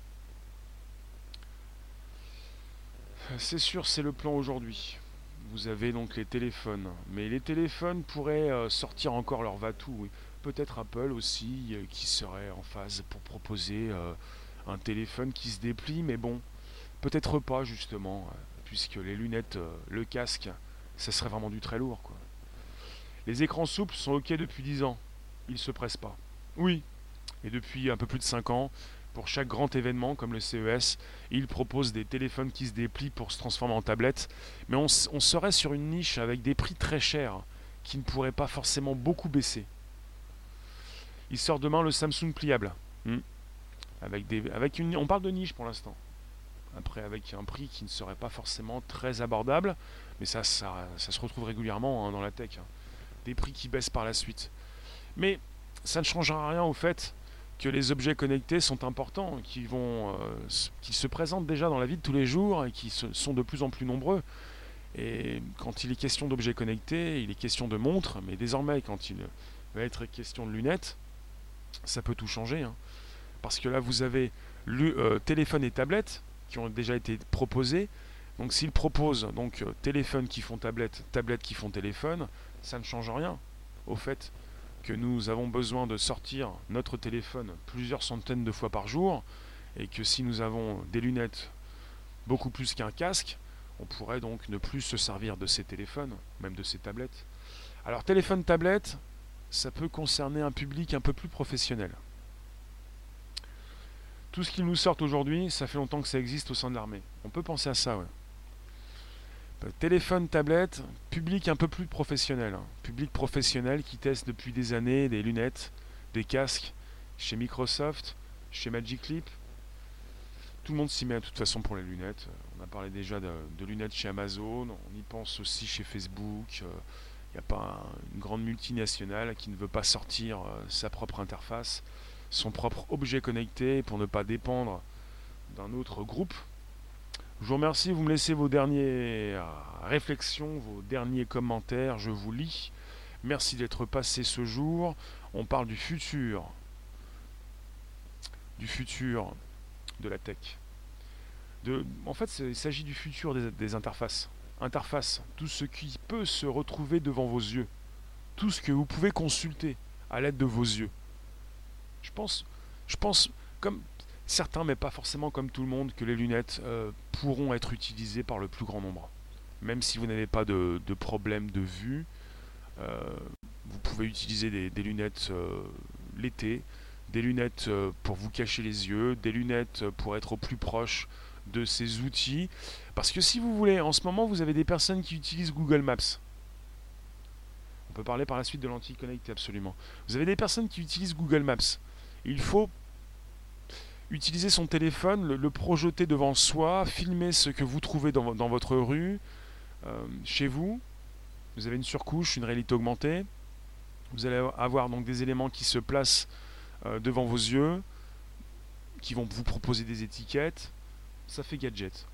C'est sûr, c'est le plan aujourd'hui. Vous avez donc les téléphones. Mais les téléphones pourraient euh, sortir encore leur va-tout. Peut-être Apple aussi euh, qui serait en phase pour proposer euh, un téléphone qui se déplie. Mais bon, peut-être pas justement. puisque les lunettes, le casque, ça serait vraiment du très lourd. Les écrans souples sont OK depuis 10 ans. Ils se pressent pas. Oui, et depuis un peu plus de 5 ans, pour chaque grand événement comme le CES, il propose des téléphones qui se déplient pour se transformer en tablette. Mais on, serait sur une niche avec des prix très chers qui ne pourraient pas forcément beaucoup baisser. Il sort demain le Samsung pliable. Hmm. On parle de niche pour l'instant. Après, avec un prix qui ne serait pas forcément très abordable, mais ça se retrouve régulièrement hein, dans la tech. Hein. Des prix qui baissent par la suite. Mais ça ne changera rien au fait que les objets connectés sont importants, qui, vont, euh, se présentent déjà dans la vie de tous les jours et qui sont de plus en plus nombreux. Et quand il est question d'objets connectés, il est question de montres, mais désormais, quand il va être question de lunettes, ça peut tout changer. Hein. Parce que là, vous avez le euh, téléphone et tablette qui ont déjà été proposés. Donc s'ils proposent donc euh, téléphone qui font tablette, tablette qui font téléphone, ça ne change rien au fait que nous avons besoin de sortir notre téléphone plusieurs centaines de fois par jour, et que si nous avons des lunettes beaucoup plus qu'un casque, on pourrait donc ne plus se servir de ces téléphones, même de ces tablettes. Alors téléphone, tablette, ça peut concerner un public un peu plus professionnel. Tout ce qu'ils nous sortent aujourd'hui, ça fait longtemps que ça existe au sein de l'armée. On peut penser à ça, ouais. Téléphone, tablette, public un peu plus professionnel. Hein. Public professionnel qui teste depuis des années des lunettes, des casques chez Microsoft, chez Magic Leap. Tout le monde s'y met de toute façon pour les lunettes. On a parlé déjà de, lunettes chez Amazon, on y pense aussi chez Facebook. Il euh, n'y a pas une grande multinationale qui ne veut pas sortir euh, sa propre interface, son propre objet connecté pour ne pas dépendre d'un autre groupe je vous remercie, vous me laissez vos dernières réflexions, vos derniers commentaires, je vous lis. Merci d'être passé ce jour. On parle du futur, du futur de la tech. En fait, il s'agit du futur des, des interfaces. Interface, tout ce qui peut se retrouver devant vos yeux, tout ce que vous pouvez consulter à l'aide de vos yeux. Je pense, je pense, comme certains, mais pas forcément comme tout le monde, que les lunettes euh, pourront être utilisées par le plus grand nombre. Même si vous n'avez pas de, problème de vue, euh, vous pouvez utiliser des, lunettes euh, l'été, des lunettes pour vous cacher les yeux, des lunettes pour être au plus proche de ces outils. Parce que si vous voulez, en ce moment, vous avez des personnes qui utilisent Google Maps. On peut parler par la suite de l'anti connecté, absolument. Vous avez des personnes qui utilisent Google Maps. Il faut utiliser son téléphone, le, projeter devant soi, filmer ce que vous trouvez dans, votre rue, euh, chez vous. Vous avez une surcouche, une réalité augmentée. Vous allez avoir donc des éléments qui se placent euh, devant vos yeux, qui vont vous proposer des étiquettes. Ça fait gadget.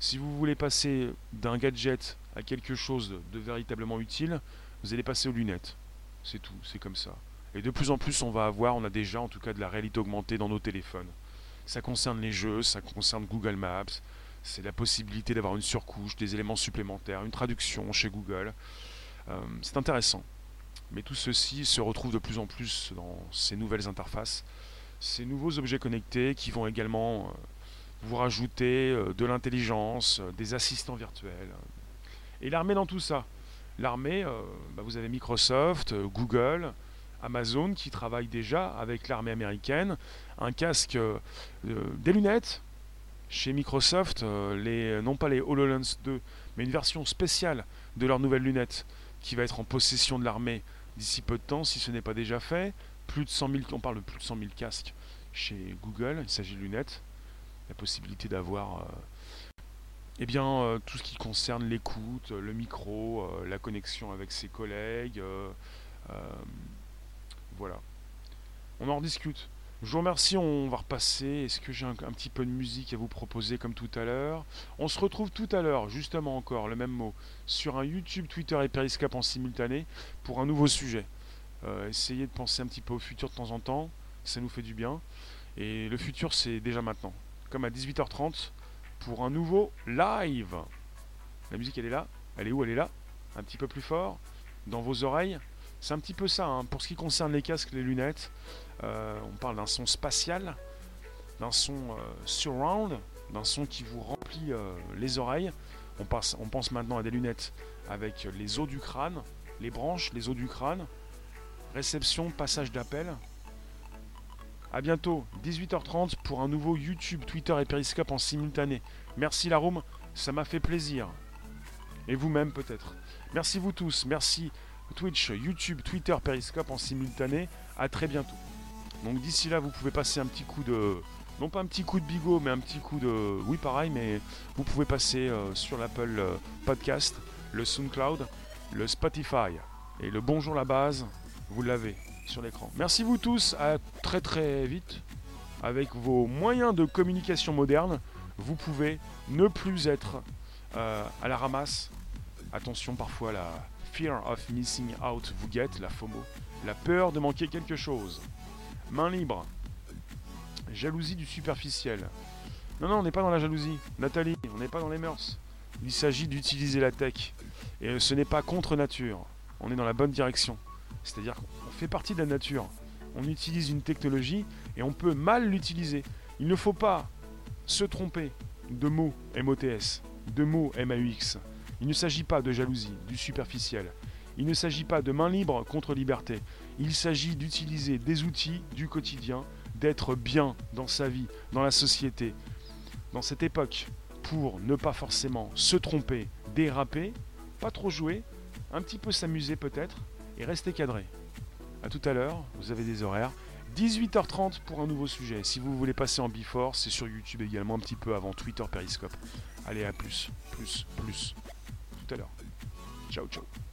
Si vous voulez passer d'un gadget à quelque chose de véritablement utile, vous allez passer aux lunettes. C'est tout, c'est comme ça. Et de plus en plus, on va avoir, on a déjà en tout cas de la réalité augmentée dans nos téléphones. Ça concerne les jeux, ça concerne Google Maps, c'est la possibilité d'avoir une surcouche, des éléments supplémentaires, une traduction chez Google. Euh, c'est intéressant. Mais tout ceci se retrouve de plus en plus dans ces nouvelles interfaces, ces nouveaux objets connectés qui vont également euh, vous rajouter euh, de l'intelligence, des assistants virtuels. Et l'armée dans tout ça. L'armée, bah, vous avez Microsoft, Google, Amazon qui travaille déjà avec l'armée américaine, un casque, euh, des lunettes. Chez Microsoft, euh, les, non pas les HoloLens 2, mais une version spéciale de leurs nouvelles lunettes qui va être en possession de l'armée d'ici peu de temps, si ce n'est pas déjà fait. Plus de 100 000, on parle de plus de 100 000 casques chez Google, il s'agit de lunettes. La possibilité d'avoir euh, eh bien, tout ce qui concerne l'écoute, le micro, la connexion avec ses collègues, voilà. On en rediscute. Je vous remercie, on va repasser. Est-ce que j'ai un, petit peu de musique à vous proposer comme tout à l'heure? On se retrouve tout à l'heure, justement encore, le même mot, sur un YouTube, Twitter et Periscope en simultané pour un nouveau sujet. Euh, essayez de penser un petit peu au futur de temps en temps, ça nous fait du bien. Et le futur, c'est déjà maintenant. Comme à 18h30 pour un nouveau live. La musique, elle est là. Elle est où? Elle est là. Un petit peu plus fort. Dans vos oreilles. C'est un petit peu ça. Hein. Pour ce qui concerne les casques, les lunettes, euh, on parle d'un son spatial, d'un son euh, surround, d'un son qui vous remplit euh, les oreilles. On, pense maintenant à des lunettes avec les os du crâne, les branches, les os du crâne, réception, passage d'appel. A bientôt, 18h30 pour un nouveau YouTube, Twitter et Periscope en simultané. Merci la room, ça m'a fait plaisir. Et vous-même peut-être. Merci vous tous, merci Twitch, YouTube, Twitter, Periscope en simultané. À très bientôt. Donc d'ici là, vous pouvez passer un petit coup de... Non pas un petit coup de bigot, mais un petit coup de... Oui, pareil, mais vous pouvez passer euh, sur l'Apple euh, Podcast, le SoundCloud, le Spotify. Et le Bonjour la base, vous l'avez sur l'écran. Merci vous tous, à très très vite. Avec vos moyens de communication modernes, vous pouvez ne plus être euh, à la ramasse. Attention parfois à la Fear of missing out vous guette, la FOMO, la peur de manquer quelque chose. Main libre. Jalousie du superficiel. Non, non, on n'est pas dans la jalousie. Nathalie, on n'est pas dans les mœurs. Il s'agit d'utiliser la tech. Et ce n'est pas contre nature. On est dans la bonne direction. C'est-à-dire qu'on fait partie de la nature. On utilise une technologie et on peut mal l'utiliser. Il ne faut pas se tromper de mots MOTS, de mots MAUX. Il ne s'agit pas de jalousie, du superficiel. Il ne s'agit pas de main libre contre liberté. Il s'agit d'utiliser des outils du quotidien, d'être bien dans sa vie, dans la société, dans cette époque, pour ne pas forcément se tromper, déraper, pas trop jouer, un petit peu s'amuser peut-être, et rester cadré. A tout à l'heure, vous avez des horaires. 18h30 pour un nouveau sujet. Si vous voulez passer en before, c'est sur YouTube également un petit peu avant Twitter Periscope. Allez, à plus, plus, plus. Ciao, ciao.